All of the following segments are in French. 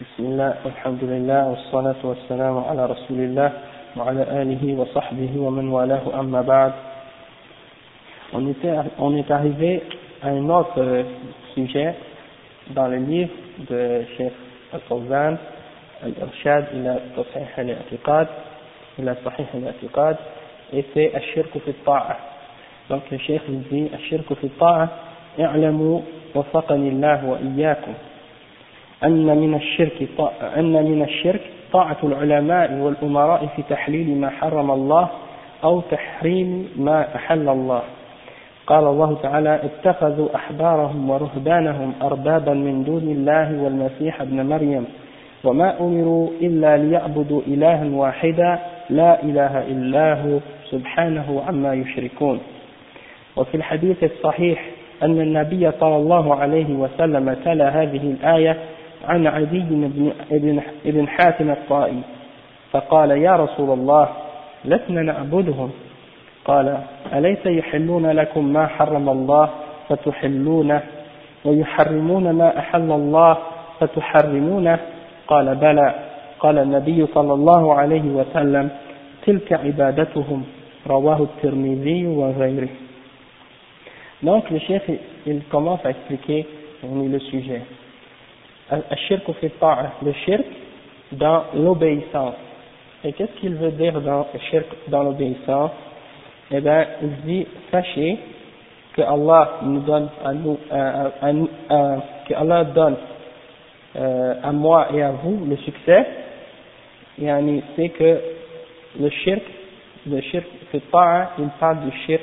بسم الله والحمد لله والصلاة والسلام على رسول الله وعلى آله وصحبه ومن والاه أما بعد on, était, on est arrivé à un autre sujet dans le livre de Cheikh Al-Fawzan Al-Irshad ila Sahih al-I'tiqad ila Sahih al-I'tiqad et c'est Al-Shirk fi Ta'a donc le Cheikh dit Al-Shirk fi Ta'a اعلموا وفقني الله وإياكم أن من الشرك أن من الشرك طاعة العلماء والأمراء في تحليل ما حرم الله أو تحريم ما أحل الله. قال الله تعالى اتخذوا أحبارهم ورهبانهم أربابا من دون الله والمسيح ابن مريم وما أمروا إلا ليعبدوا إلها واحدا لا إله إلا هو سبحانه عما يشركون. وفي الحديث الصحيح أن النبي صلى الله عليه وسلم تلا هذه الآية عن عدي بن, ابن, حاتم الطائي فقال يا رسول الله لسنا نعبدهم. قال أليس يحلون لكم ما حرم الله فتحلونه ويحرمون ما أحل الله فتحرمونه؟ قال بلى. قال النبي صلى الله عليه وسلم تلك عبادتهم. رواه الترمذي وغيره. Donc le chef il commence à expliquer le sujet. Le shirk dans l'obéissance. Et qu'est-ce qu'il veut dire dans le shirk dans l'obéissance? Eh bien, il dit, sachez que Allah nous donne à nous, à, à, à, que Allah donne euh, à moi et à vous le succès. Et c'est que le shirk, le shirk, c'est pas, il parle du shirk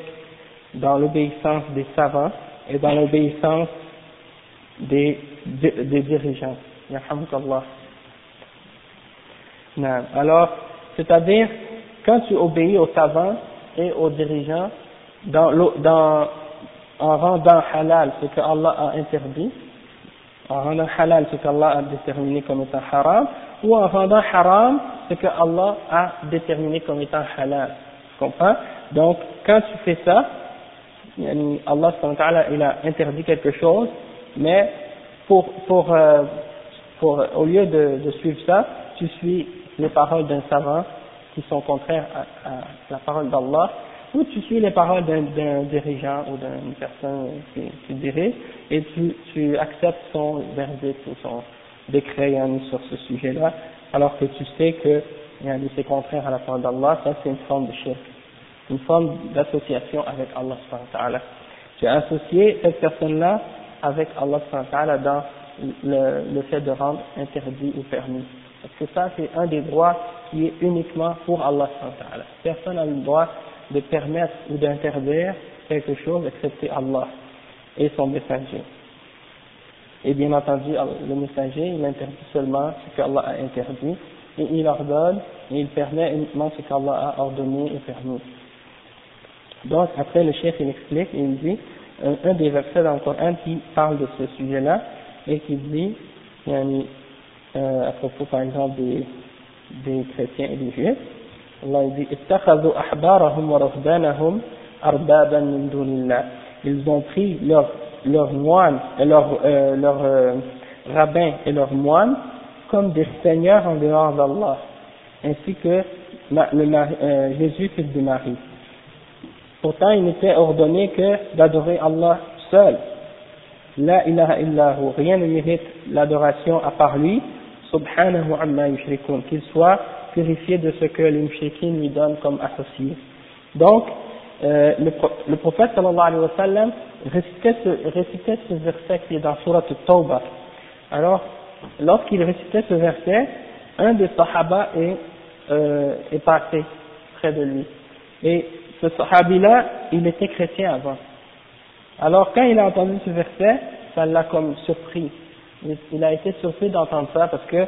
dans l'obéissance des savants et dans l'obéissance des, des, des dirigeants. Alors, c'est-à-dire, quand tu obéis aux savants et aux dirigeants, dans, dans, en rendant halal ce que Allah a interdit, en rendant halal ce qu'Allah a déterminé comme étant haram, ou en rendant haram ce que Allah a déterminé comme étant halal. Tu comprends? Donc, quand tu fais ça, Allah il a interdit quelque chose, mais pour, pour, euh, pour, au lieu de, de, suivre ça, tu suis les paroles d'un savant qui sont contraires à, à la parole d'Allah, ou tu suis les paroles d'un dirigeant ou d'une personne qui, qui dirige, et tu, tu acceptes son verdict ou son décret sur ce sujet-là, alors que tu sais que c'est contraire à la parole d'Allah, ça c'est une forme de shirk. Une forme d'association avec Allah Tu as associé cette personne-là avec Allah dans le, le, fait de rendre interdit ou permis. Parce que ça, c'est un des droits qui est uniquement pour Allah Personne n'a le droit de permettre ou d'interdire quelque chose excepté Allah et son messager. Et bien entendu, le messager, il interdit seulement ce qu'Allah a interdit, et il ordonne, et il permet uniquement ce qu'Allah a ordonné et permis. Donc, après, le chef, il explique, il dit, un, un, des versets dans le Coran qui parle de ce sujet-là et qui dit, yani, euh, à propos par exemple des, des chrétiens et des juifs, Allah dit Ils ont pris leurs leurs moines, leurs euh, leur, euh, rabbins et leurs moines comme des seigneurs en dehors d'Allah, ainsi que le, euh, Jésus fils de Marie. Pourtant, il n'était ordonné que d'adorer Allah seul. La ilaha illahu, rien ne mérite l'adoration à part lui, subhanahu amma yushrikun, qu'il soit purifié de ce que les mushrikins lui donnent comme associé. Donc, euh, le, le, prophète sallallahu alayhi wa sallam récitait ce, récitait ce verset qui est dans Surah Tawbah. Alors, lorsqu'il récitait ce verset, un des sahaba est, euh, est passé près de lui. Et ce sahabi-là, il était chrétien avant. Alors quand il a entendu ce verset, ça l'a comme surpris. Il, a été surpris d'entendre ça parce que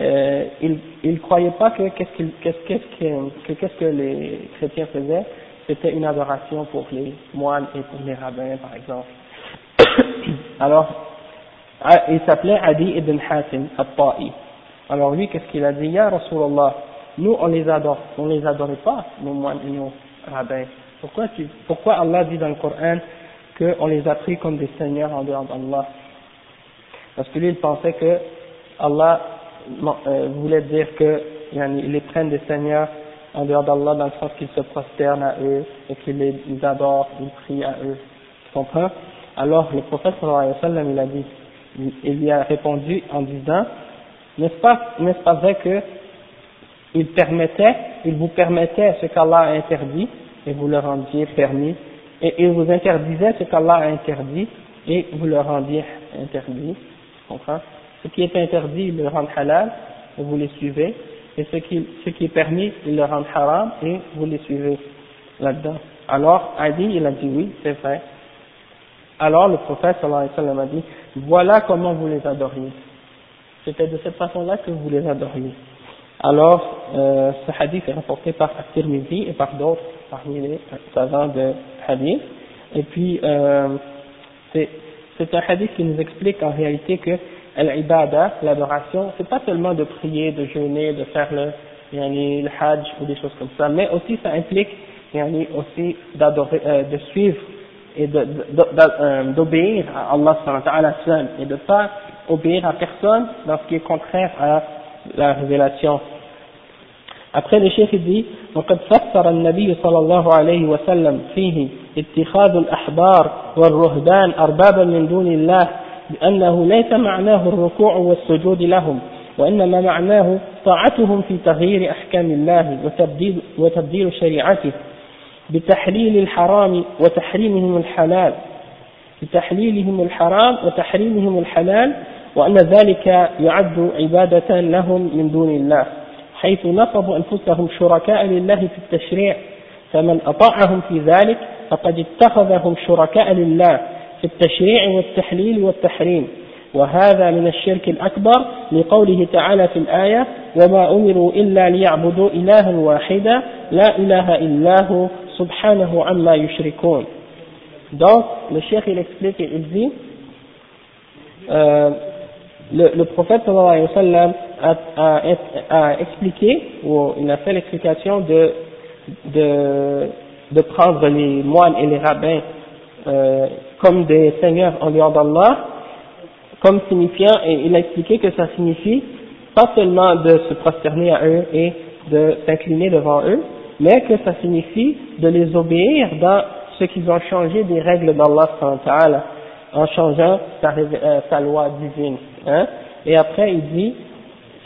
euh, il il croyait pas que qu'est-ce qu'il qu'est-ce que qu'est-ce que les chrétiens faisaient, c'était une adoration pour les moines et pour les rabbins par exemple. Alors ah, il s'appelait Adi ibn Hatim al-Ta'i. Alors lui qu'est-ce qu'il a dit? Ya Rasulallah, nous on les adore, on les adorait pas nos moines et nos rabbins. Pourquoi, tu, pourquoi Allah dit dans le Coran qu'on les a pris comme des seigneurs en dehors d'Allah? Parce que lui, il pensait que Allah euh, voulait dire que yani, les prennent des seigneurs en dehors d'Allah dans le sens qu'ils se prosternent à eux et qu'ils les adorent, ils prient à eux. Tu comprends? Alors le prophète sallallahu alayhi wa il a dit, il lui a répondu en disant, n'est-ce pas, n'est-ce pas vrai que il permettait, il vous permettait ce qu'Allah a interdit et vous le rendiez permis, et il vous interdisait ce qu'Allah a interdit et vous le rendiez interdit, Ce qui est interdit, il le rend halal et vous les suivez, et ce qui, ce qui est permis, il le rend haram et vous les suivez là-dedans. Alors, Adi, il a dit oui, c'est vrai. Alors le prophète sallallahu alayhi wa sallam a dit, voilà comment vous les adoriez. C'était de cette façon-là que vous les adoriez. Alors, euh, ce hadith est rapporté par At-Tirmidhi et par d'autres parmi les savants de hadith. Et puis, euh, c'est un hadith qui nous explique en réalité que l'ibada, l'adoration, c'est pas seulement de prier, de jeûner, de faire le, yani, le hajj ou des choses comme ça, mais aussi ça implique yani, aussi d'adorer, euh, de suivre et euh, d'obéir à Allah seul et de ne pas obéir à personne dans ce qui est contraire à la révélation. Après le chef dit وقد فسر النبي صلى الله عليه وسلم فيه اتخاذ الأحبار والرهبان أربابا من دون الله بأنه ليس معناه الركوع والسجود لهم وإنما معناه طاعتهم في تغيير أحكام الله وتبديل, وتبديل شريعته بتحليل الحرام وتحريمهم الحلال بتحليلهم الحرام وتحريمهم الحلال وأن ذلك يعد عبادة لهم من دون الله حيث نصبوا أنفسهم شركاء لله في التشريع فمن أطاعهم في ذلك فقد اتخذهم شركاء لله في التشريع والتحليل والتحريم. وهذا من الشرك الأكبر لقوله تعالى في الآية وما أمروا إلا ليعبدوا إلها واحدا لا إله إلا هو سبحانه عما يشركون. Donc, le cheikh il explique il dit euh, le, le prophète sallallahu alayhi wa sallam a, a, a, expliqué, ou il a fait l'explication de, de, de prendre les moines et les rabbins euh, comme des seigneurs en dehors d'Allah, comme signifiant, et il a expliqué que ça signifie pas seulement de se prosterner à eux et de s'incliner devant eux, mais que ça signifie de les obéir dans ce qu'ils ont changé des règles d'Allah en changeant sa, euh, sa loi divine. Hein. Et après, il dit,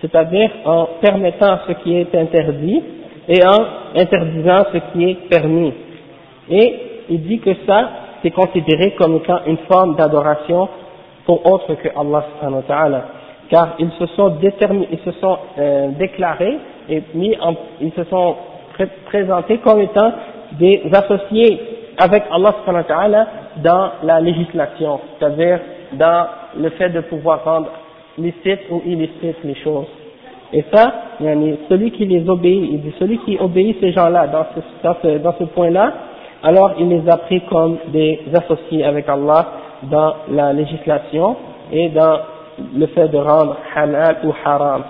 c'est-à-dire en permettant ce qui est interdit et en interdisant ce qui est permis. Et il dit que ça, c'est considéré comme étant une forme d'adoration pour autre que Allah subhanahu wa ta'ala. Car ils se sont déterminés, ils se sont euh, déclarés et mis en, ils se sont présentés comme étant des associés avec Allah subhanahu wa ta'ala dans la législation, c'est-à-dire dans le fait de pouvoir rendre licite ou illicite les choses. Et ça, celui qui les obéit, il dit celui qui obéit ces gens-là dans ce, dans ce, point-là, alors il les a pris comme des associés avec Allah dans la législation et dans le fait de rendre halal ou haram.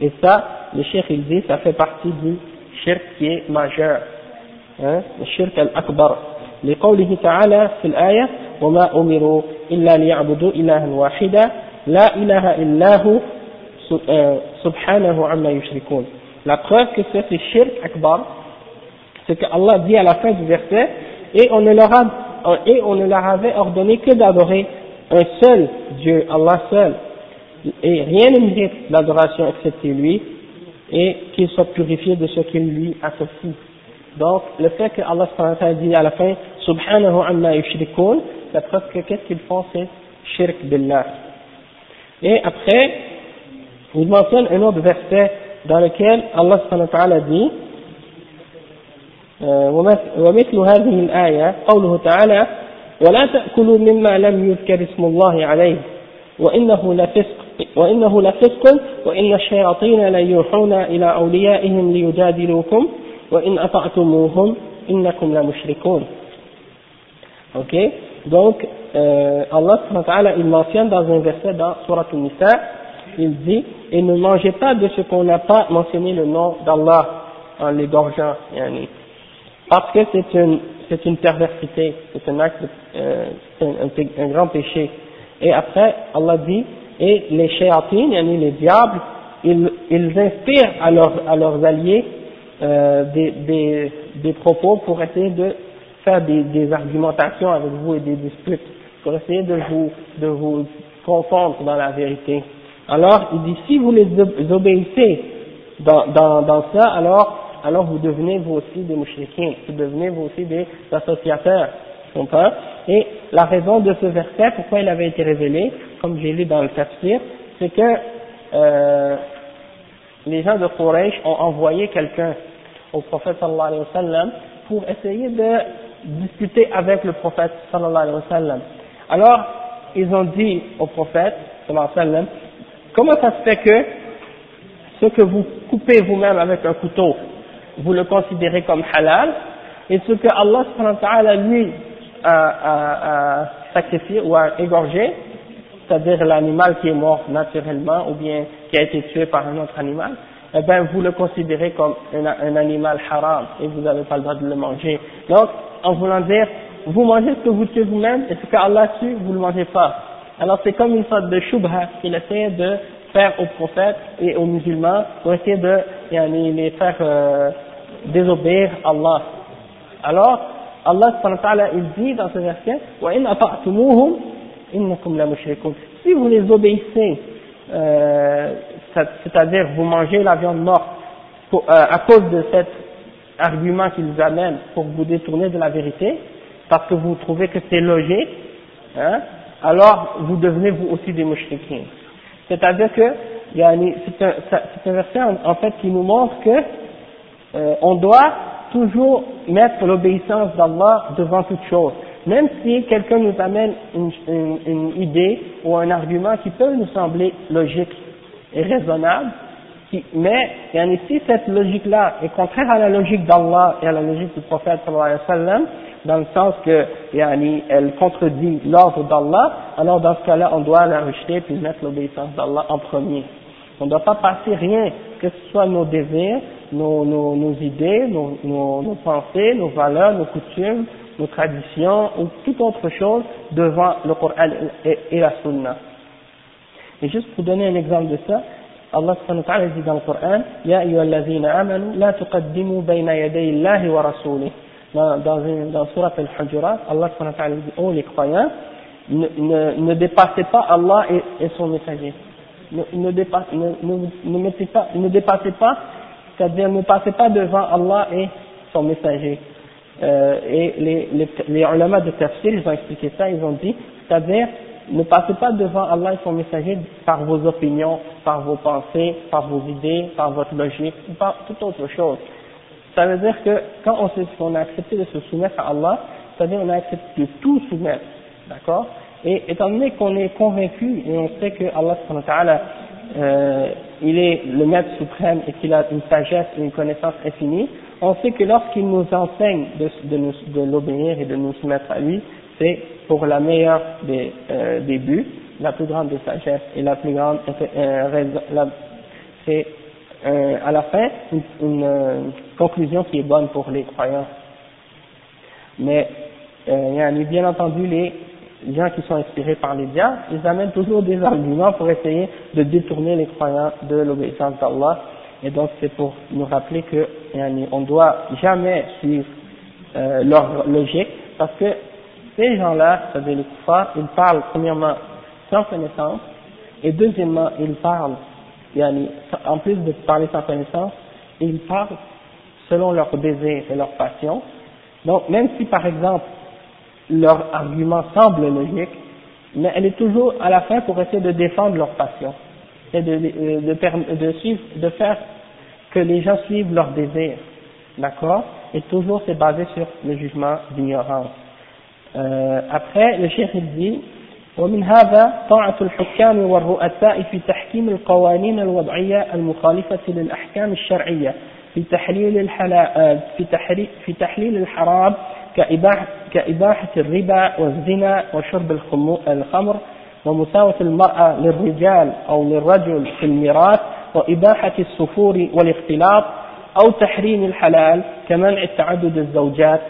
Et ça, le shirk il dit, ça fait partie du shirk qui est majeur, hein, le shirk al-akbar. لقوله تعالى في الآية وما أمروا إلا ليعبدوا إلها واحدا لا إله إلا هو subhanahu amma yushrikun. La preuve que c'est shirk akbar, c'est que Allah dit à la fin du verset, et on ne leur, a, et on ne leur avait ordonné que d'adorer un seul Dieu, Allah seul, et rien ne mérite l'adoration excepté lui, et qu'il soit purifié de ce qu'il lui associe. Donc, le fait que Allah dit à la fin, subhanahu amma yushrikun, la preuve que qu'est-ce qu'ils font, c'est shirk billah. Et après, il mentionne un autre verset dans lequel Allah subhanahu wa dit ومثل هذه الآية قوله تعالى ولا تأكلوا مما لم يذكر اسم الله عليه وإنه لفسق وإنه لفسق وإن الشياطين ليوحون إلى أوليائهم ليجادلوكم وإن أطعتموهم إنكم لمشركون Ok Donc, euh, Allah subhanahu wa ta'ala, il mentionne dans un verset dans Surah Al-Nisa, il dit, et ne mangez pas de ce qu'on n'a pas mentionné le nom d'Allah en l'égorgeant, parce que c'est une, c'est une perversité, c'est un acte, euh, un, un, grand péché. Et après, Allah dit, Et les shéatines, les diables, ils, ils inspirent à, à leurs alliés euh, des, des, des, propos pour essayer de faire des, des, argumentations avec vous et des disputes, pour essayer de vous, de vous confondre dans la vérité. Alors, il dit, si vous les obéissez dans, dans, dans ça, alors, alors vous devenez vous aussi des mouchriquins, vous devenez vous aussi des associateurs. Et la raison de ce verset, pourquoi il avait été révélé, comme j'ai lu dans le tafsir, c'est que euh, les gens de Quraysh ont envoyé quelqu'un au prophète sallallahu alayhi wa sallam pour essayer de discuter avec le prophète sallallahu alayhi wa sallam. Alors, ils ont dit au prophète sallallahu alayhi wa sallam, comment ça se fait que ce que vous coupez vous-même avec un couteau, vous le considérez comme halal, et ce que Allah alayhi wa sallam, lui à, à, sacrifier ou à égorger, c'est-à-dire l'animal qui est mort naturellement ou bien qui a été tué par un autre animal, eh bien vous le considérez comme un, un animal haram et vous n'avez pas le droit de le manger. Donc, en voulant dire, vous mangez ce que vous tuez vous-même et ce qu'Allah tue, vous ne le mangez pas. Alors c'est comme une sorte de shubha qu'il essaie de faire aux prophètes et aux musulmans pour essayer de les faire euh, désobéir Allah. Alors, Allah il dit dans ce verset Si vous les obéissez, euh, c'est-à-dire vous mangez la viande morte euh, à cause de cet argument qu'ils amènent pour vous détourner de la vérité, parce que vous trouvez que c'est logique, hein, alors vous devenez vous aussi des mouchriquins. C'est-à-dire que c'est un, verset en, fait qui nous montre que euh, on doit toujours mettre l'obéissance d'Allah devant toute chose. Même si quelqu'un nous amène une, une, idée ou un argument qui peut nous sembler logique et raisonnable, mais si cette logique-là est contraire à la logique d'Allah et à la logique du prophète sallallahu alayhi wa dans le sens que elle contredit l'ordre d'Allah, alors dans ce cas-là, on doit la rejeter puis mettre l'obéissance d'Allah en premier. On ne doit pas passer rien, que ce soit nos désirs, nos, idées, nos, nos, pensées, nos valeurs, nos coutumes, nos traditions ou toute autre chose devant le Coran et la Sunna. Et juste pour donner un exemple de ça, Allah subhanahu wa ta'ala dit dans le Coran, Ya ayyuhallazina amanu, la tuqaddimu bayna yaday Allahi wa rasulih. Dans, dans, dans Surat al-Hujurat, Allah subhanahu wa ta'ala dit, oh les croyants, ne, ne, ne dépassez pas Allah et, et son messager. Ne, ne, dépasse, ne, ne, mettez pas, ne dépassez pas c'est-à-dire ne passez pas devant Allah et son messager. Euh, et les, les, les ulama de tafsir, ils ont expliqué ça, ils ont dit, c'est-à-dire ne passez pas devant Allah et son messager par vos opinions, par vos pensées, par vos idées, par votre logique, ou par toute autre chose. Ça veut dire que quand on, a accepté de se soumettre à Allah, c'est-à-dire on a accepté de tout soumettre, d'accord? Et étant donné qu'on est convaincu et on sait que Allah euh, il est le maître suprême et qu'il a une sagesse et une connaissance infinie, on sait que lorsqu'il nous enseigne de, l'obéir et de nous soumettre à lui, c'est pour la meilleure des, euh, buts, la plus grande des sagesses et la plus grande euh, c'est euh, à la fin une, conclusion qui est bonne pour les croyants. Mais bien entendu les gens qui sont inspirés par les diables, ils amènent toujours des arguments pour essayer de détourner les croyants de l'obéissance d'Allah. Et donc c'est pour nous rappeler que on doit jamais suivre euh, leur logique, parce que ces gens-là, c'est-à-dire les ils parlent premièrement sans connaissance, et deuxièmement, ils parlent, en plus de parler sans connaissance, ils parlent selon leur désir et leur passion. Donc même si par exemple leur argument semble logique, mais elle est toujours à la fin pour essayer de défendre leur passion et de, de, de, suivre, de faire que les gens suivent leurs désirs, d'accord Et toujours c'est basé sur le jugement d'ignorance. Euh, après, le chef il dit ومن هذا طاعة الحكام والرؤساء في تحكيم القوانين الوضعية المخالفة للأحكام الشرعية في تحليل الحلال في تحليل في تحليل الحرام كإباحة, كإباحة الربا والزنا وشرب الخمر ومساواة المرأة للرجال أو للرجل في الميراث وإباحة السفور والاختلاط أو تحريم الحلال كمنع تعدد الزوجات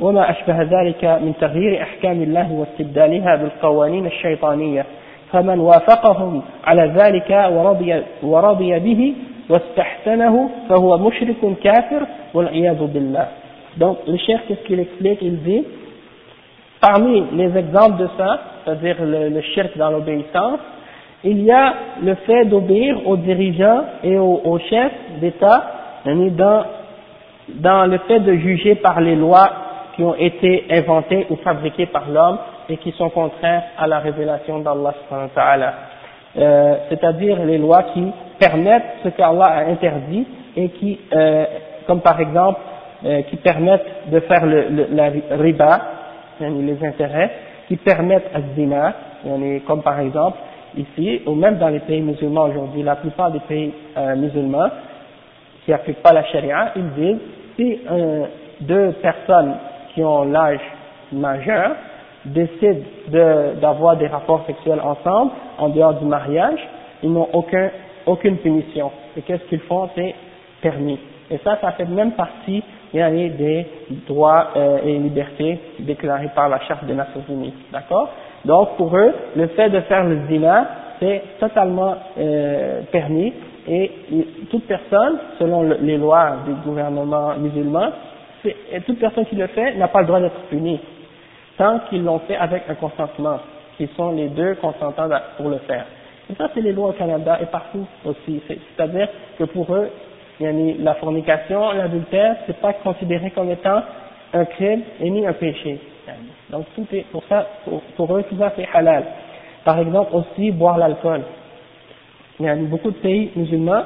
وما أشبه ذلك من تغيير أحكام الله واستبدالها بالقوانين الشيطانية. فمن وافقهم على ذلك ورضي, ورضي به واستحسنه فهو مشرك كافر والعياذ بالله. Donc le chef qu'est-ce qu'il explique? Il dit parmi les exemples de ça c'est-à-dire le, le shirk dans l'obéissance il y a le fait d'obéir aux dirigeants et aux, aux chefs d'État dans, dans le fait de juger par les lois qui ont été inventées ou fabriquées par l'homme et qui sont contraires à la révélation d'Allah euh, c'est-à-dire les lois qui permettent ce qu'Allah a interdit et qui, euh, comme par exemple, euh, qui permettent de faire le, le, la riba, les intérêts, qui permettent à zina, comme par exemple ici, ou même dans les pays musulmans aujourd'hui, la plupart des pays euh, musulmans qui n'appliquent pas la charia, ils disent si deux personnes qui ont l'âge majeur décident d'avoir des rapports sexuels ensemble, en dehors du mariage, ils n'ont aucun, aucune punition. Et qu'est-ce qu'ils font? C'est permis. Et ça, ça fait même partie il y a des droits euh, et libertés déclarés par la Charte des Nations Unies. D'accord? Donc pour eux, le fait de faire le zina, c'est totalement euh, permis et toute personne, selon les lois du gouvernement musulman, toute personne qui le fait n'a pas le droit d'être punie tant qu'ils l'ont fait avec un consentement, qui sont les deux consentants pour le faire. Et ça, c'est les lois au Canada et partout aussi. C'est-à-dire que pour eux, la fornication, l'adultère, c'est pas considéré comme étant un crime et ni un péché. Donc tout est, pour ça, pour, eux, tout ça c'est halal. Par exemple aussi, boire l'alcool. Il y a beaucoup de pays musulmans,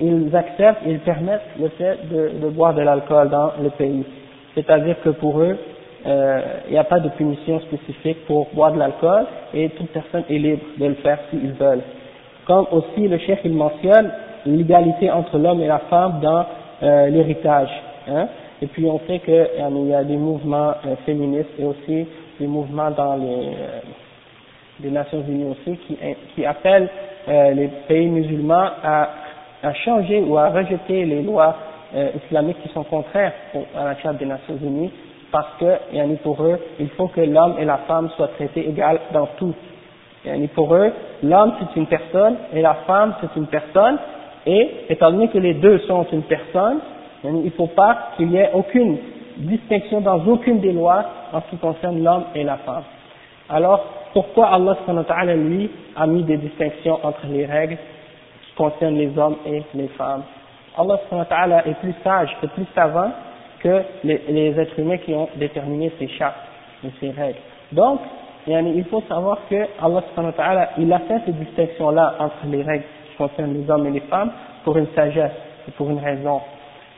ils acceptent, ils permettent le fait de, boire de l'alcool dans le pays. C'est-à-dire que pour eux, euh, il n'y a pas de punition spécifique pour boire de l'alcool et toute personne est libre de le faire s'ils veulent. Comme aussi le chef il mentionne l'égalité entre l'homme et la femme dans euh, l'héritage. Hein. Et puis on sait qu'il y a des mouvements euh, féministes et aussi des mouvements dans les, Nations Unies aussi qui, appellent les pays musulmans à, changer ou à rejeter les lois islamiques qui sont contraires à la Charte des Nations Unies parce que pour eux, il faut que l'homme et la femme soient traités égales dans tout. pour eux, l'homme c'est une personne et la femme c'est une personne, et étant donné que les deux sont une personne, il ne faut pas qu'il y ait aucune distinction dans aucune des lois en ce qui concerne l'homme et la femme. Alors, pourquoi Allah lui a mis des distinctions entre les règles qui concernent les hommes et les femmes? Allah est plus sage et plus savant que les, êtres humains qui ont déterminé ces chartes et ces règles. Donc, il faut savoir que Allah il a fait ces distinctions-là entre les règles qui concernent les hommes et les femmes pour une sagesse et pour une raison.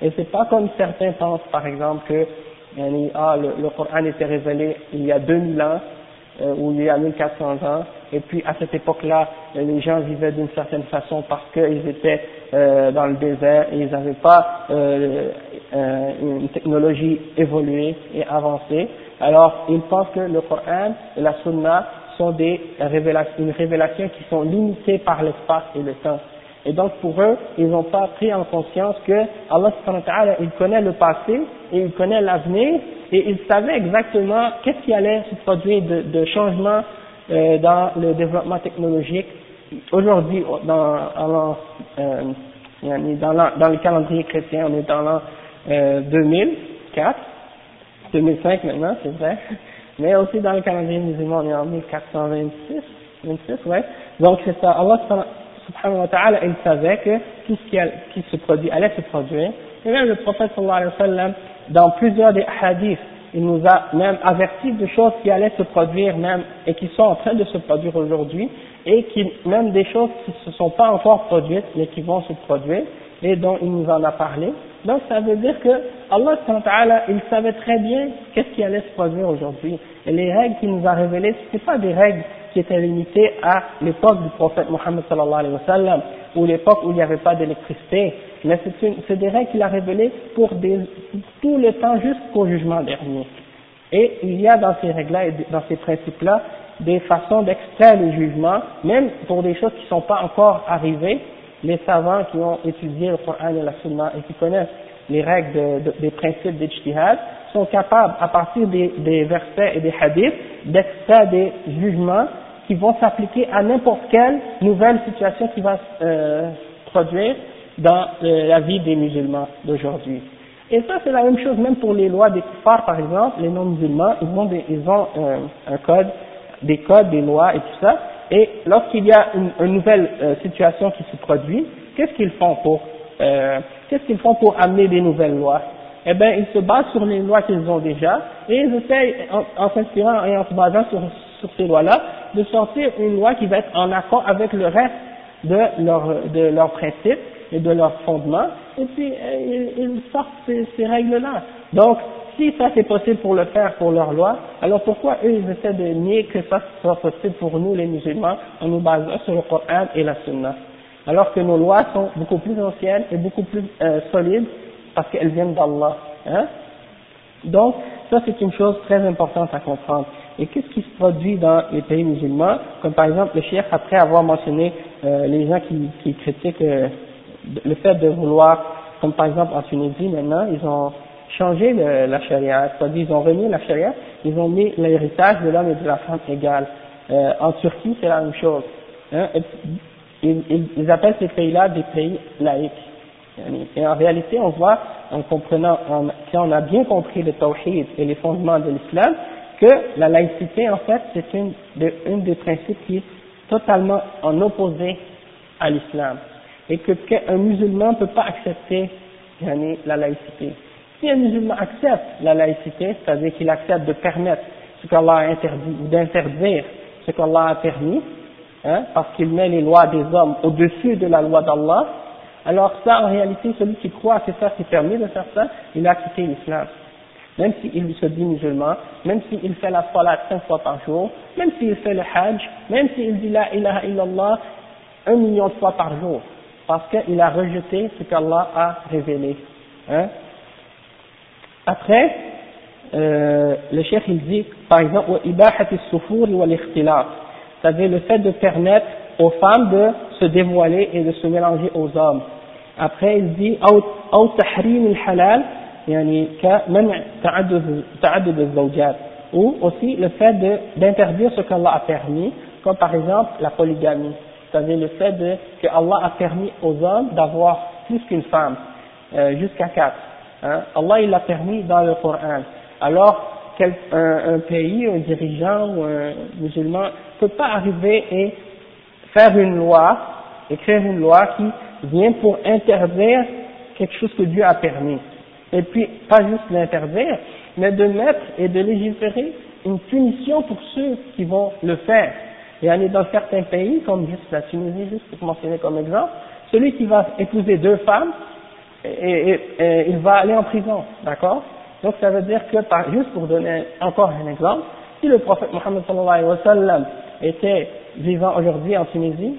Et c'est pas comme certains pensent, par exemple, que ah, le, le Coran était révélé il y a 2000 ans, euh, ou il y a 1400 ans, et puis à cette époque-là, les gens vivaient d'une certaine façon parce qu'ils étaient euh, dans le désert et ils n'avaient pas euh, une technologie évoluée et avancée. Alors, ils pensent que le Coran et la Sunna sont des révélations, une révélation qui sont limitées par l'espace et le temps. Et donc pour eux, ils n'ont pas pris en conscience que Allah il connaît le passé et il connaît l'avenir et il savait exactement qu'est-ce qui allait se produire de, de changement euh, dans le développement technologique. Aujourd'hui, dans, euh, dans, le calendrier chrétien, on est dans l'an euh, 2004, 2005 maintenant, c'est vrai, mais aussi dans le calendrier musulman, on est en 1426, 26, ouais. Donc c'est ça, Allah subhanahu wa ta'ala, il savait que tout ce qui, se produit allait se produire. Et même le prophète sallallahu alayhi wa sallam, dans plusieurs des hadiths, il nous a même averti de choses qui allaient se produire même et qui sont en train de se produire aujourd'hui et qui même des choses qui ne se sont pas encore produites mais qui vont se produire et dont il nous en a parlé. Donc ça veut dire que Allah il savait très bien qu'est-ce qui allait se produire aujourd'hui. Et les règles qu'il nous a révélées, ce pas des règles qui étaient limitées à l'époque du prophète Mohammed sallallahu alayhi wa sallam, ou l'époque où il n'y avait pas d'électricité, mais c'est des règles qu'il a révélées pour des, tout le temps jusqu'au jugement dernier. Et il y a dans ces règles-là et dans ces principes-là des façons d'extraire le jugement, même pour des choses qui ne sont pas encore arrivées, les savants qui ont étudié le Coran et la Sunna et qui connaissent les règles des principes d'Ijtihad sont capables, à partir des, versets et des hadiths, d'extraire des jugements qui vont s'appliquer à n'importe quelle nouvelle situation qui va euh, produire dans euh, la vie des musulmans d'aujourd'hui. Et ça, c'est la même chose même pour les lois des kuffars, par exemple, les non-musulmans, ils ont, des, ils ont euh, un code, des codes, des lois et tout ça, et lorsqu'il y a une, une nouvelle euh, situation qui se produit, qu'est-ce qu'ils font pour, euh, qu'est-ce qu'ils font pour amener des nouvelles lois? Eh bien, ils se basent sur les lois qu'ils ont déjà, et ils essayent, en, en s'inspirant et en se basant sur, sur ces lois-là, de sortir une loi qui va être en accord avec le reste de leurs de leurs principes et de leurs fondements, et puis euh, ils, sortent ces, ces règles-là. Donc, si ça c'est possible pour le faire pour leur loi, alors pourquoi eux ils essaient de nier que ça soit possible pour nous les musulmans en nous basant sur le Coran et la Sunna? Alors que nos lois sont beaucoup plus anciennes et beaucoup plus euh, solides parce qu'elles viennent d'Allah. Hein? Donc, ça c'est une chose très importante à comprendre. Et qu'est-ce qui se produit dans les pays musulmans? Comme par exemple le chef, après avoir mentionné euh, les gens qui, critiquent euh, le fait de vouloir, comme par exemple en Tunisie maintenant, ils ont changé le, la charia, c'est-à-dire ils ont remis la charia, ils ont mis l'héritage de l'homme et de la femme égal. Euh, en Turquie, c'est la même chose. Hein, ils, appellent ces pays-là des pays laïcs. Et en réalité, on voit, en comprenant, en, on a bien compris le tawhid et les fondements de l'islam, que la laïcité, en fait, c'est une, de, des principes qui est totalement en opposé à l'islam. Et que qu'un musulman ne peut pas accepter la laïcité. Si un musulman accepte la laïcité, c'est-à-dire qu'il accepte de permettre ce qu'Allah a interdit ou d'interdire ce qu'Allah a permis, hein, parce qu'il met les lois des hommes au-dessus de la loi d'Allah, alors ça, en réalité, celui qui croit que ça c'est permis de faire ça, il a quitté l'islam. Même s'il se dit musulman, même s'il fait la salat cinq fois par jour, même s'il fait le hajj, même s'il dit la ilaha illallah un million de fois par jour, parce qu'il a rejeté ce qu'Allah a révélé. Hein. Après, euh, le chef il dit, par exemple, c'est-à-dire le fait de permettre aux femmes de se dévoiler et de se mélanger aux hommes. Après, il dit أو تحريم الحلال يعني كمنع تعدد تعدد الزوجات ou aussi le fait d'interdire ce qu'Allah a permis, comme par exemple la polygamie, c'est-à-dire le fait de, que Allah a permis aux hommes d'avoir plus qu'une femme, euh, jusqu'à quatre. Hein? Allah il l'a permis dans le Coran. Alors, quel, un, un, pays, un dirigeant ou un musulman ne peut pas arriver et faire une loi, écrire une loi qui vient pour interdire quelque chose que Dieu a permis. Et puis, pas juste l'interdire, mais de mettre et de légiférer une punition pour ceux qui vont le faire. Et aller dans certains pays, comme juste la Tunisie, juste pour mentionner comme exemple, celui qui va épouser deux femmes, et, et, et il va aller en prison, d'accord? Donc ça veut dire que, par, juste pour donner encore un exemple, si le prophète Mohammed sallallahu alayhi wa sallam était vivant aujourd'hui en Tunisie,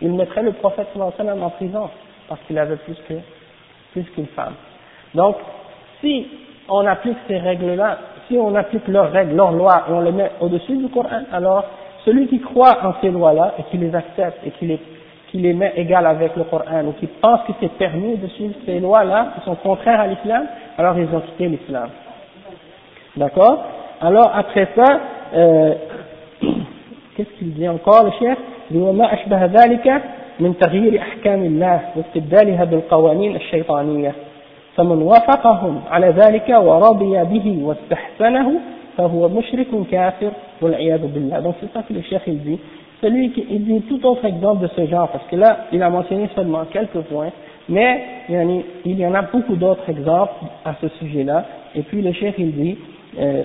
il mettrait le prophète sallallahu alayhi wa sallam en prison, parce qu'il avait plus que plus qu'une femme. Donc, si on applique ces règles-là, si on applique leurs règles, leurs lois, et on les met au-dessus du Coran, alors celui qui croit en ces lois-là et qui les accepte et qui les, qui les met égales avec le Coran ou qui pense que c'est permis de suivre ces lois-là qui sont contraires à l'islam, alors ils ont quitté l'islam. D'accord Alors après ça, euh, qu'est-ce qu'il dit encore le chef وما أشبه ذلك من تغيير أحكام الله واستبدالها بالقوانين الشيطانية فمن وافقهم على ذلك ورضي به واستحسنه فهو مشرك كافر والعياذ بالله donc c'est ça que le chef il dit celui qui il dit tout autre exemple de ce genre parce que là il a mentionné seulement quelques points mais il y en a beaucoup d'autres exemples à ce sujet là et puis le chef il dit euh,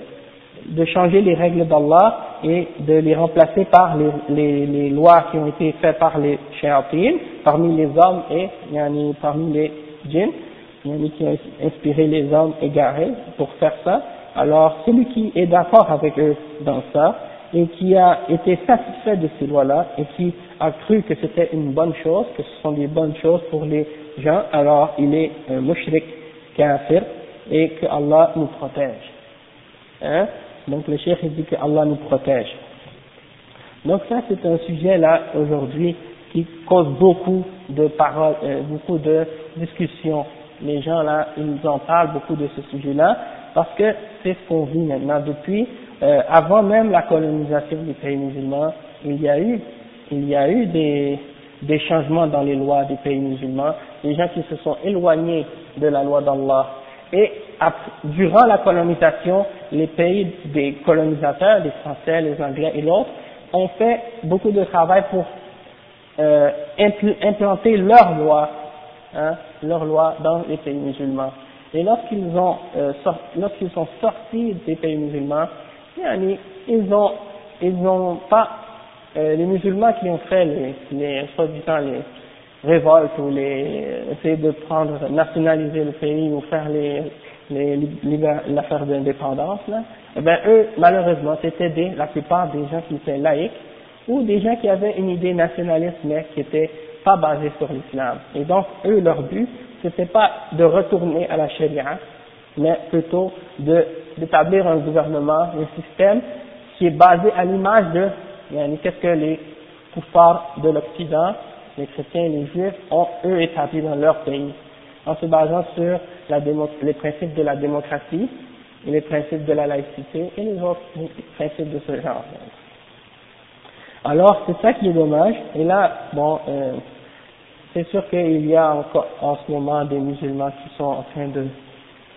de changer les règles d'Allah et de les remplacer par les, lois qui ont été faites par les shayatines, parmi les hommes et parmi les djinns, qui ont inspiré les hommes égarés pour faire ça. Alors, celui qui est d'accord avec eux dans ça, et qui a été satisfait de ces lois-là, et qui a cru que c'était une bonne chose, que ce sont des bonnes choses pour les gens, alors il est un mushrik kafir, et que Allah nous protège. Hein? Donc le cheikh dit que Allah nous protège. Donc ça c'est un sujet là aujourd'hui qui cause beaucoup de paroles, euh, beaucoup de discussions. Les gens là, ils nous en parlent beaucoup de ce sujet-là parce que c'est ce qu'on vit maintenant depuis, euh, avant même la colonisation des pays musulmans, il y a eu, il y a eu des, des changements dans les lois des pays musulmans, des gens qui se sont éloignés de la loi d'Allah. Et durant la colonisation, les pays des colonisateurs, les Français, les Anglais et l'autre, ont fait beaucoup de travail pour euh, implanter leurs lois, hein, leurs lois dans les pays musulmans. Et lorsqu'ils ont euh, lorsqu'ils sont sortis des pays musulmans, ils ont ils n'ont pas euh, les musulmans qui ont fait les, les soi-disant les révoltes ou les essayer de prendre nationaliser le pays ou faire les l'affaire d'indépendance là, eh ben eux malheureusement c'était des la plupart des gens qui étaient laïcs ou des gens qui avaient une idée nationaliste mais qui n'était pas basée sur l'islam. Et donc eux leur but c'était pas de retourner à la charia mais plutôt d'établir un gouvernement, un système qui est basé à l'image de qu'est-ce que les pouvoirs de l'Occident, les chrétiens et les juifs, ont eux établi dans leur pays, en se basant sur la les principes de la démocratie et les principes de la laïcité et les autres principes de ce genre. Alors c'est ça qui est dommage. Et là, bon, euh, c'est sûr qu'il y a encore en ce moment des musulmans qui sont en train de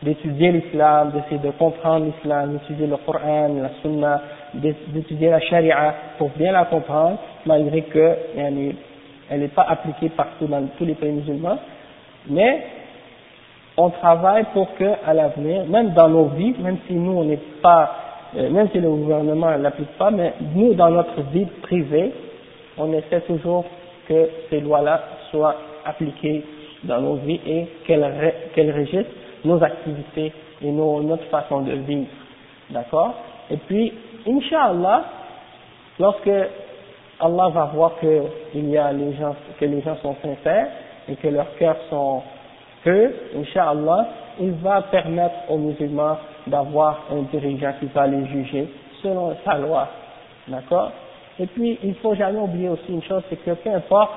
d'étudier l'islam, d'essayer de comprendre l'islam, d'étudier le Coran, la Sunna, d'étudier la Sharia pour bien la comprendre, malgré que elle n'est pas appliquée partout dans tous les pays musulmans. Mais on travaille pour que, à l'avenir, même dans nos vies, même si nous on n'est pas, euh, même si le gouvernement ne l'applique pas, mais nous dans notre vie privée, on essaie toujours que ces lois-là soient appliquées dans nos vies et qu'elles régissent nos activités et nos, notre façon de vivre. D'accord? Et puis, Inch'Allah, lorsque Allah va voir que, il y a les gens, que les gens sont sincères et que leurs cœurs sont purs, Inch'Allah, il va permettre aux musulmans d'avoir un dirigeant qui va les juger selon sa loi. D'accord? Et puis, il faut jamais oublier aussi une chose, c'est que peu importe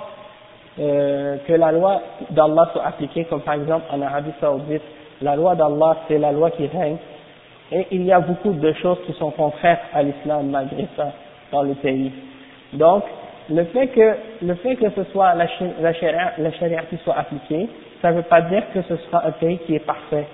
euh, que la loi d'Allah soit appliquée, comme par exemple en Arabie Saoudite, la loi d'Allah, c'est la loi qui règne. Et il y a beaucoup de choses qui sont contraires à l'islam malgré ça dans le pays. Donc, le fait que, le fait que ce soit la, charia, la charia qui soit appliquée, ça ne veut pas dire que ce sera un pays qui est parfait,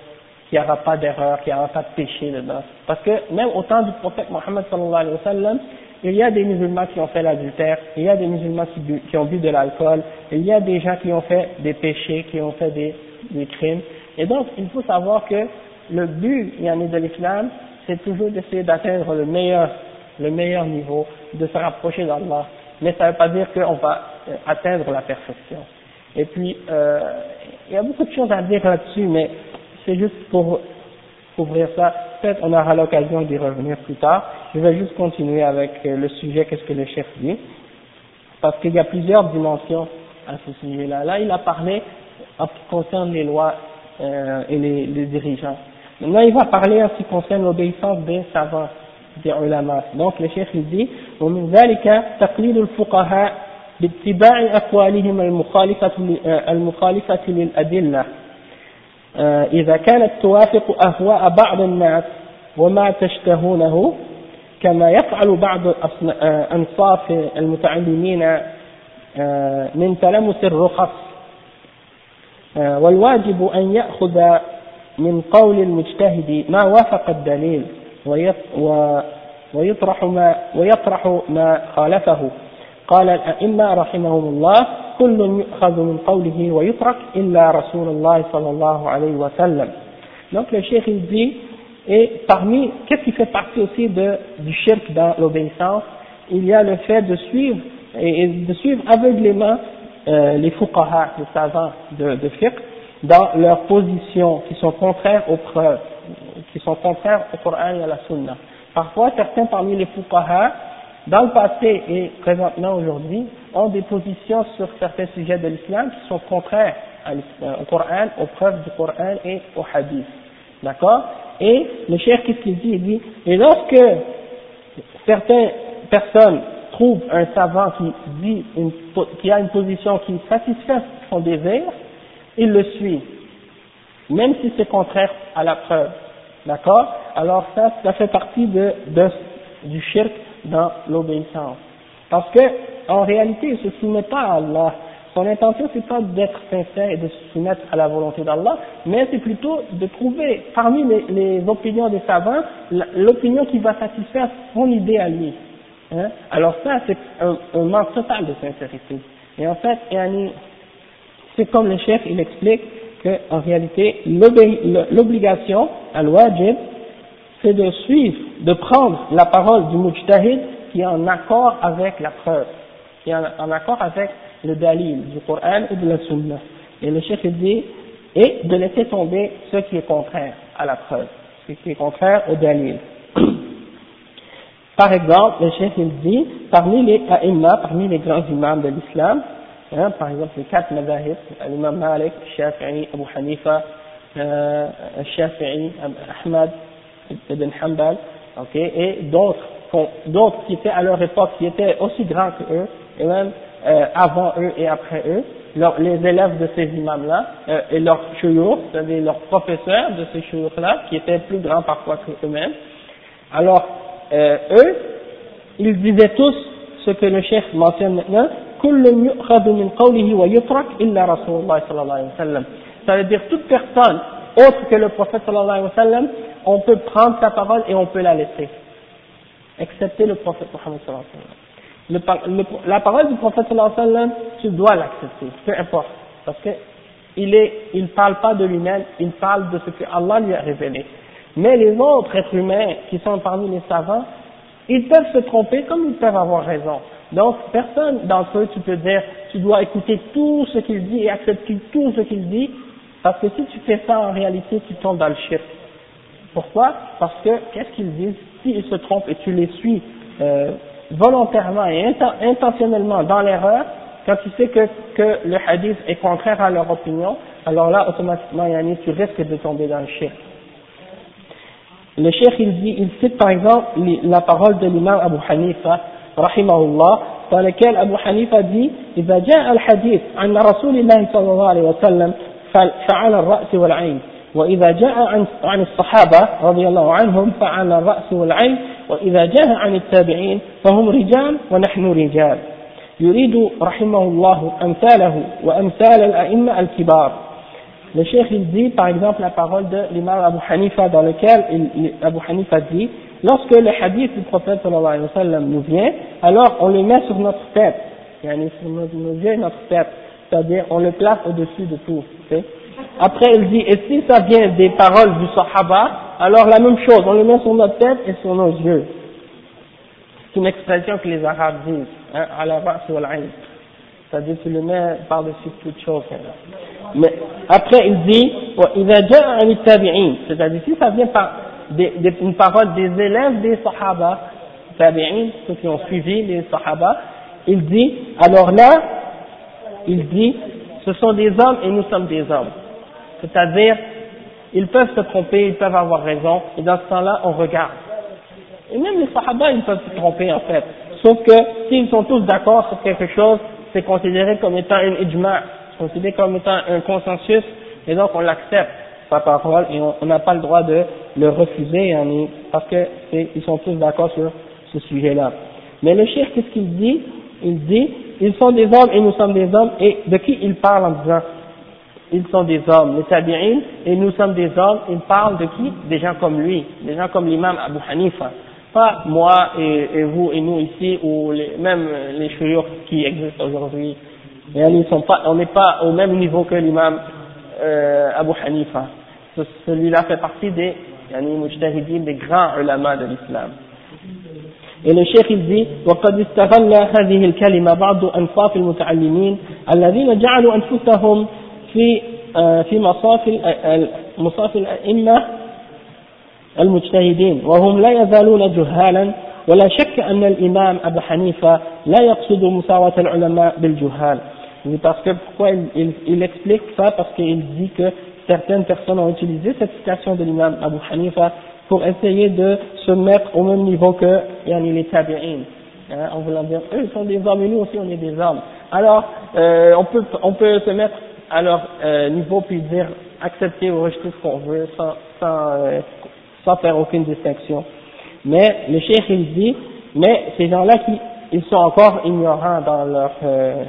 qu'il n'y aura pas d'erreur, qu'il n'y aura pas de péché dedans. Parce que même au temps du prophète Mohammed sallallahu alayhi wa sallam, il y a des musulmans qui ont fait l'adultère, il y a des musulmans qui, qui ont bu de l'alcool, il y a des gens qui ont fait des péchés, qui ont fait des crimes. Et donc, il faut savoir que le but de l'islam, c'est toujours d'essayer d'atteindre le meilleur, le meilleur niveau, de se rapprocher d'Allah. Mais ça ne veut pas dire qu'on va euh, atteindre la perfection. Et puis, euh, il y a beaucoup de choses à dire là-dessus, mais c'est juste pour ouvrir ça. Peut-être on aura l'occasion d'y revenir plus tard. Je vais juste continuer avec euh, le sujet, qu'est-ce que le chef dit. Parce qu'il y a plusieurs dimensions à ce sujet-là. Là, il a parlé en ce qui concerne les lois euh, et les, les, dirigeants. Maintenant, il va parler en ce qui concerne l'obéissance des savants, des ulama. Donc, le chef il dit, ومن ذلك تقليد الفقهاء باتباع أقوالهم المخالفة المخالفة للأدلة إذا كانت توافق أهواء بعض الناس وما تشتهونه كما يفعل بعض أنصاف المتعلمين من تلمس الرخص آه، والواجب أن يأخذ من قول المجتهد ما وافق الدليل ويطرح ما, ويطرح ما خالفه. قال الأئمة رحمهم الله كل يؤخذ من قوله ويترك إلا رسول الله صلى الله عليه وسلم. Donc le cheikh il dit et parmi qu'est-ce qui fait partie aussi de, du shirk dans l'obéissance? Il y a le fait de suivre et de suivre aveuglément Euh, les fuqaha, les savants de, de fiqh, dans leurs positions qui sont contraires aux preuves, qui sont contraires au Coran et à la Sunna. Parfois, certains parmi les fuqaha, dans le passé et présentement aujourd'hui, ont des positions sur certains sujets de l'islam qui sont contraires au Coran, aux preuves du Coran et au hadith. D'accord? Et le cher qu'est-ce qu'il dit? Il dit, et lorsque certaines personnes trouve un savant qui dit une, qui a une position qui satisfait son désir, il le suit, même si c'est contraire à la preuve. D'accord? Alors ça, ça fait partie de, de, du shirk dans l'obéissance. Parce que, en réalité, il ne se soumet pas à Allah. Son intention, c'est pas d'être sincère et de se soumettre à la volonté d'Allah, mais c'est plutôt de trouver, parmi les, les opinions des savants, l'opinion qui va satisfaire son idée à lui. Hein? Alors ça, c'est un, un, manque total de sincérité. Et en fait, c'est comme le chef, il explique qu'en réalité, l'obligation, al-wajib, c'est de suivre, de prendre la parole du mujtahid qui est en accord avec la preuve, qui est en, accord avec le dalil du Coran et de la Sunna. Et le chef dit, et de laisser tomber ce qui est contraire à la preuve, ce qui est contraire au dalil. Par exemple, le chef il dit, parmi les a'imma, parmi les grands imams de l'islam, hein, par exemple les quatre madahib, l'imam Malik, Shafi'i, Abu Hanifa, euh, Shafi'i, Ahmad, Ibn Hanbal, ok, et d'autres, d'autres qui étaient à leur époque, qui étaient aussi grands que eux, et même euh, avant eux et après eux, les élèves de ces imams-là, euh, et leurs chouyours, c'est-à-dire leurs professeurs de ces chouyours-là, qui étaient plus grands parfois que eux-mêmes. Alors, euh, eux, ils disaient tous ce que le chef mentionne maintenant, ça veut dire toute personne autre que le prophète sallallahu alayhi wa sallam, on peut prendre sa parole et on peut la laisser, excepté le prophète sallallahu alayhi wa sallam. la parole du prophète sallallahu alayhi wa sallam, tu dois l'accepter, peu importe, parce que il est, il parle pas de lui-même, il parle de ce que Allah lui a révélé. Mais les autres êtres humains qui sont parmi les savants, ils peuvent se tromper comme ils peuvent avoir raison. Donc, personne d'entre eux, tu peux dire, tu dois écouter tout ce qu'il dit et accepter tout ce qu'il dit, parce que si tu fais ça en réalité, tu tombes dans le shirk. Pourquoi? Parce que, qu'est-ce qu'ils disent? S'ils se trompent et tu les suis euh, volontairement et intentionnellement dans l'erreur, quand tu sais que, que le hadith est contraire à leur opinion, alors là, automatiquement, Yannis, tu risques de tomber dans le shirk. Le cheikh il dit, il cite par exemple la parole de l'imam Abu Hanifa, rahimahullah, dans lequel Abu Hanifa dit, إذا جاء الحديث عن رسول الله صلى الله عليه وسلم فعلى الرأس والعين وإذا جاء عن, عن الصحابة رضي الله عنهم فعلى الرأس والعين وإذا جاء عن التابعين فهم رجال ونحن رجال يريد رحمه الله أمثاله وأمثال الأئمة الكبار Le cheikh il dit par exemple la parole de l'imam Abu Hanifa dans lequel il, Abu Hanifa dit lorsque le hadith du prophète sallallahu alayhi wa sallam nous vient alors on le met sur notre tête. Yani sur nos yeux notre tête. C'est-à-dire on le place au-dessus de tout après il dit et si ça vient des paroles du sahaba alors la même chose on le met sur notre tête et sur nos yeux. C'est une expression que les arabes disent hein, à la base sur c'est-à-dire tu le mets par-dessus toute chose. Mais après il dit, c'est-à-dire si ça vient par des, une parole des élèves des sahaba, tabi'in, ceux qui ont suivi les sahaba, il dit, alors là, il dit, ce sont des hommes et nous sommes des hommes. C'est-à-dire, ils peuvent se tromper, ils peuvent avoir raison, et dans ce temps-là, on regarde. Et même les sahaba, ils peuvent se tromper en fait. Sauf que s'ils sont tous d'accord sur quelque chose, c'est considéré comme étant un ijma, considéré comme étant un consensus, et donc on l'accepte, sa parole, et on n'a pas le droit de le refuser, parce que ils sont tous d'accord sur ce sujet-là. Mais le chef, qu'est-ce qu'il dit? Il dit, ils sont des hommes et nous sommes des hommes, et de qui il parle en disant ils sont des hommes, les tabi'in, et nous sommes des hommes, il parle de qui? Des gens comme lui, des gens comme l'imam Abu Hanifa. Pas moi et, vous et nous ici, ou même les chouyours qui existent aujourd'hui. On n'est pas au même niveau que l'imam euh, Abu Hanifa. Celui-là fait partie des yani, des grands ulama de l'islam. Et le cheikh il dit وقد استغل هذه الكلمة بعض أنصاف المتعلمين الذين جعلوا أنفسهم في في مصاف مصاف الأئمة المجتهدين وهم لا يزالون جهالا ولا شك أن الإمام أبو حنيفة لا يقصد مساواة العلماء بالجهال parce que pourquoi il, il, il explique ça? Parce qu'il dit que certaines personnes ont utilisé cette citation de l'imam Abu Hanifa pour essayer de se mettre au même niveau que yani, les tabi'in. Hein, en voulant dire eux sont des hommes et nous aussi on est des hommes. Alors euh, on peut on peut se mettre à leur euh, niveau puis dire accepter ou rejeter ce qu'on veut sans, sans euh, sans faire aucune distinction. Mais le cheikh il dit, mais ces gens-là qui ils sont encore ignorants dans leur... euh,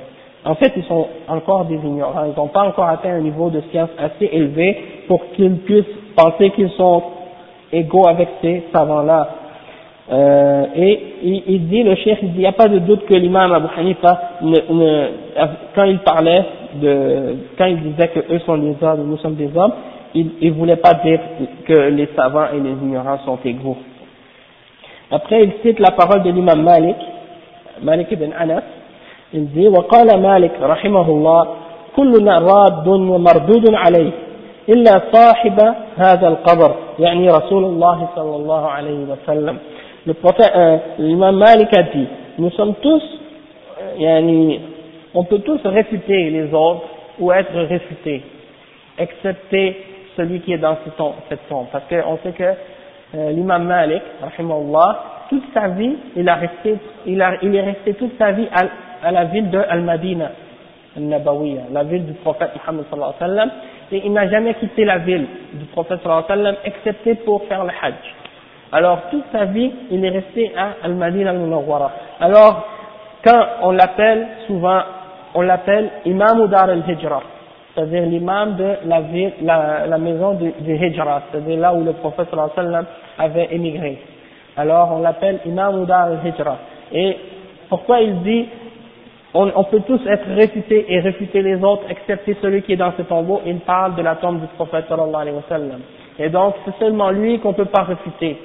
en fait, ils sont encore des ignorants. Ils n'ont pas encore atteint un niveau de science assez élevé pour qu'ils puissent penser qu'ils sont égaux avec ces savants-là. Euh, et il, dit, le chef, il dit, il n'y a pas de doute que l'imam Abu Hanifa, ne, ne, quand il parlait de, quand il disait que eux sont des hommes nous sommes des hommes, il ne voulait pas dire que les savants et les ignorants sont égaux. Après, il cite la parole de l'imam Malik, Malik ibn Anas, il dit, وقال مالك رحمه الله كلنا راد ومردود عليه إلا صاحب هذا القبر يعني رسول الله صلى الله عليه وسلم le prophète, euh, l'imam Malik a dit, nous sommes tous, euh, yani, on peut tous réfuter les autres ou être réfutés, excepté celui qui est dans cette tombe, cette tombe. parce qu'on sait que euh, l'imam Malik, rahimahullah, toute sa vie, il a resté, il, a, il est resté toute sa vie à, à la ville de Al-Madina, Al-Nabawiya, la ville du prophète Muhammad sallallahu alayhi wa sallam, et il n'a jamais quitté la ville du prophète sallallahu alayhi wa sallam, excepté pour faire le hajj. Alors, toute sa vie, il est resté à Al-Madina al-Munawwara. Alors, quand on l'appelle, souvent, on l'appelle Imam Dar al-Hijra, c'est-à-dire l'imam de la, maison du, du Hijra, c'est-à-dire là où le prophète sallallahu alayhi wa sallam avait émigré. Alors, on l'appelle Imam Dar al-Hijra. Et pourquoi il dit on, on, peut tous être réfutés et réfuter les autres, excepté celui qui est dans ce tombeau, il parle de la tombe du prophète sallallahu alayhi wa sallam. Et donc, c'est seulement lui qu'on ne peut pas réfuter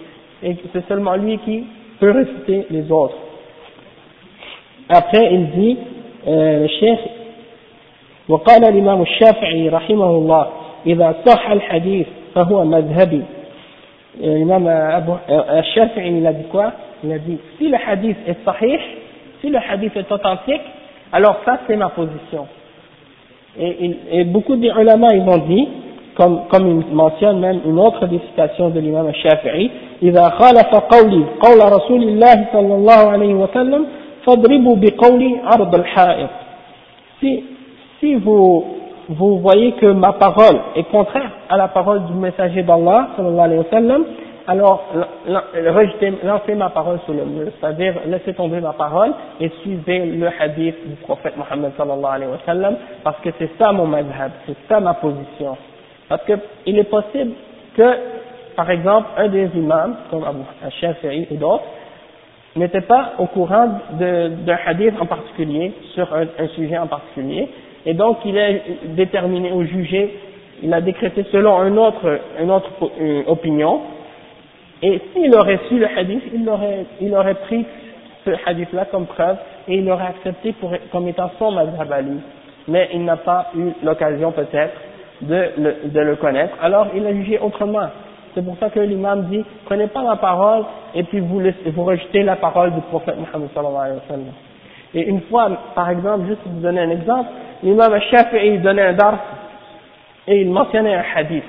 et c'est seulement lui qui peut réciter les autres. Après, il dit, euh, le chef, وقال الإمام الشافعي رحمه الله إذا صح الحديث فهو مذهبي الإمام أبو الشافعي il a dit quoi il a dit si le hadith est sahih si le hadith est authentique alors ça c'est ma position et, et, et beaucoup d'ulama ils ont dit comme, comme il mentionne même une autre des citations de l'imam al-Shafi'i, إذا خالف قولي قول رسول الله صلى الله عليه وسلم فاضربوا بقولي عرض الحائط. Si, si vous, vous voyez que ma parole est contraire à la parole du messager d'Allah sallallahu alayhi wa sallam, alors lancez ma parole sur le mur, c'est-à-dire laissez tomber ma parole et suivez le hadith du prophète Mohammed sallallahu alayhi wa sallam, parce que c'est ça mon madhab, c'est ça ma position. Parce qu'il est possible que, par exemple, un des imams, comme Abu Shafi'i ou d'autres, n'était pas au courant d'un hadith en particulier, sur un, un, sujet en particulier, et donc il est déterminé ou jugé, il a décrété selon une autre, une autre opinion, et s'il aurait su le hadith, il aurait, il aurait pris ce hadith-là comme preuve, et il l'aurait accepté pour, comme étant son madhab. Mais il n'a pas eu l'occasion peut-être de le, de le connaître, alors il a jugé autrement. C'est pour ça que l'imam dit, prenez pas ma parole et puis vous, laissez, vous rejetez la parole du prophète Muhammad sallallahu alayhi wa sallam. Et une fois, par exemple, juste pour vous donner un exemple, l'imam al-Shafi'i donnait un dar et il mentionnait un hadith.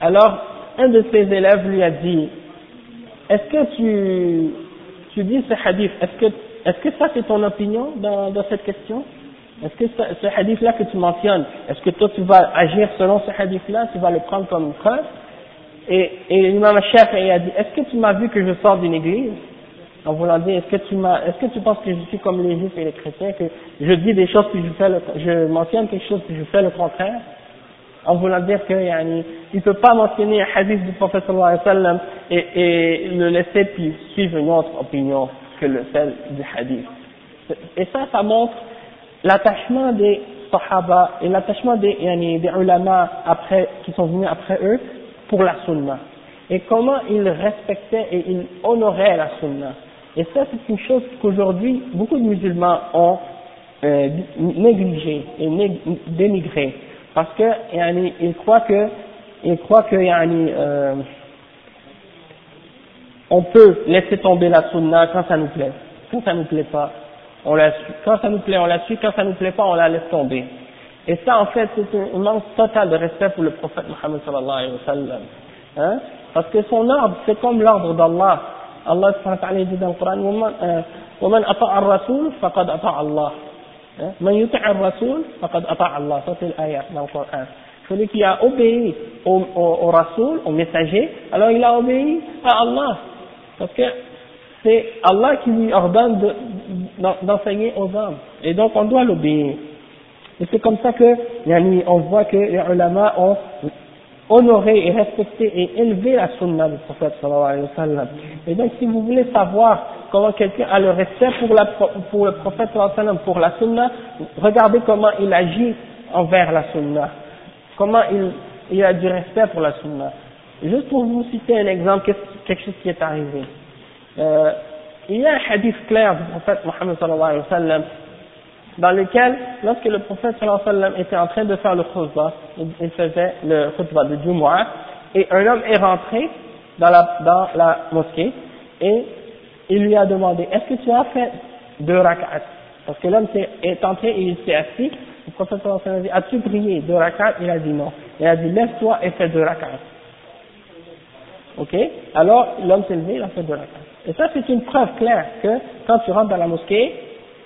Alors, un de ses élèves lui a dit, est-ce que tu, tu dis ce hadith, est-ce que, est-ce que ça c'est ton opinion dans, dans cette question? Est-ce que ce, hadith-là que tu mentionnes, est-ce que toi tu vas agir selon ce hadith-là, tu vas le prendre comme preuve? Et, et l'imam Shafi'i a dit, est-ce que tu m'as vu que je sors d'une église? En voulant dire, est-ce que tu m'as, est-ce que tu penses que je suis comme les juifs et les chrétiens, que je dis des choses que je fais, le, je mentionne quelque chose que je fais le contraire? En voulant dire que yani, il peut pas mentionner un hadith du prophète sallallahu alayhi wa sallam et, le laisser puis suivre une autre opinion que le celle du hadith. Et ça, ça montre l'attachement des sahaba et l'attachement des, yani, ulama après, qui sont venus après eux pour la sunna. Et comment ils respectaient et ils honoraient la sunna. Et ça, c'est une chose qu'aujourd'hui, beaucoup de musulmans ont euh, négligé et nég dénigré Parce que, yani, ils croient que, ils croient que, yani, euh, on peut laisser tomber la sunna quand ça nous plaît. Quand ça nous plaît pas, on la suit. Quand ça nous plaît, on la suit. Quand ça nous plaît pas, on la laisse tomber. Et ça, en fait, c'est un manque total de respect pour le prophète Muhammad sallallahu alayhi wa sallam. Hein? Parce que son ordre, c'est comme l'ordre d'Allah. Allah subhanahu wa ta'ala dit dans le Coran, وَمَنْ أَطَعَ الرَّسُولِ فَقَدْ أَطَعَ اللَّهِ Hein? Man yuta rasul faqad ata Allah. Ça, c'est l'ayat dans le Coran. Celui qui a obéi au, au, au Rasoul, au messager, alors il a obéi à Allah. Parce que c'est Allah qui lui ordonne d'enseigner de, aux hommes. Et donc, on doit l'obéir. Et c'est comme ça que, yani, on voit que les ulama ont honoré et respecté et élevé la sunna du prophète sallallahu alayhi wa sallam. Et donc, si vous voulez savoir comment quelqu'un a le respect pour, la, pour le prophète sallallahu alayhi wa sallam, pour la sunna, regardez comment il agit envers la sunna. Comment il, a du respect pour la sunna. Juste pour vous citer un exemple, quelque chose qui est arrivé. Euh, il y a un hadith clair du prophète Mohammed sallallahu alayhi wa sallam dans lequel, lorsque le prophète sallallahu alayhi wa sallam était en train de faire le khutbah, il faisait le khutbah de Jumu'ah, et un homme est rentré la, dans la mosquée, et il lui a demandé, est-ce que tu as fait deux rak'at? Parce que l'homme est entré et il s'est assis, le prophète a dit, as-tu prié deux rak'at? Il a dit non. Il a dit, lève-toi et fais deux rak'at. Ok? Alors, l'homme s'est levé, il a fait deux rak'at. Et ça, c'est une preuve claire que quand tu rentres dans la mosquée,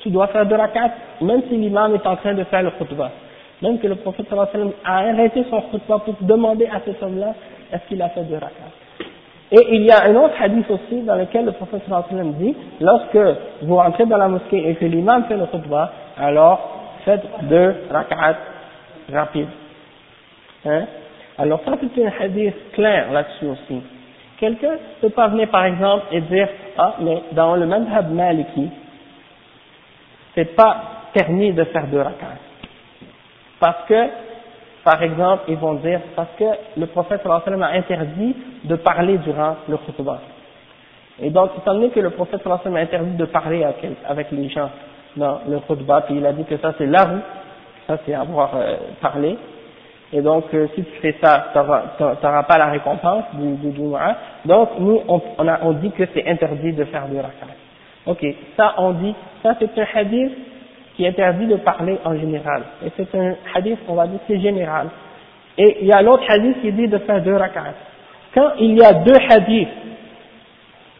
tu dois faire deux rak'at, même si l'imam est en train de faire le khutbah. Même que le prophète a arrêté son khutbah pour demander à cet homme-là, est-ce qu'il a fait deux rak'at? Et il y a un autre hadith aussi dans lequel le prophète sallam dit, lorsque vous rentrez dans la mosquée et que l'imam fait le khutbah, alors faites deux rak'at rapides. Hein? Alors ça c'est un hadith clair là-dessus aussi. Quelqu'un peut pas venir par exemple et dire ah mais dans le madhab maliki c'est pas permis de faire deux rak'at parce que par exemple ils vont dire parce que le prophète sallallahu alayhi wa sallam a interdit de parler durant le khutbah et donc étant donné que le prophète sallallahu alayhi wa sallam a interdit de parler avec les gens dans le khutbah puis il a dit que ça c'est la roue ça c'est avoir euh, parlé et donc, euh, si tu fais ça, tu n'auras pas la récompense du, du. Donc, nous, on, on, a, on dit que c'est interdit de faire du rakat. Ok, ça, on dit, ça c'est un hadith qui interdit de parler en général. Et c'est un hadith, on va dire, c'est général. Et il y a l'autre hadith qui dit de faire deux rakats. Quand il y a deux hadiths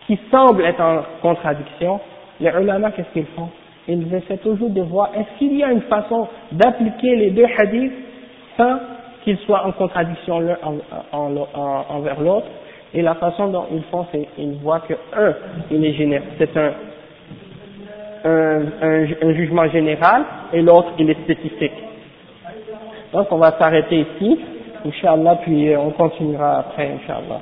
qui semblent être en contradiction, les ulama, qu'est-ce qu'ils font? Ils essaient toujours de voir, est-ce qu'il y a une façon d'appliquer les deux hadiths sans qu'ils soient en contradiction l'un envers l'autre, et la façon dont ils font, c'est qu'ils voient que un, il est général, c'est un, un, un, jugement général, et l'autre, il est spécifique. Donc on va s'arrêter ici, Inch'Allah, puis on continuera après, Inch'Allah.